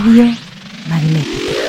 光を丸めてください。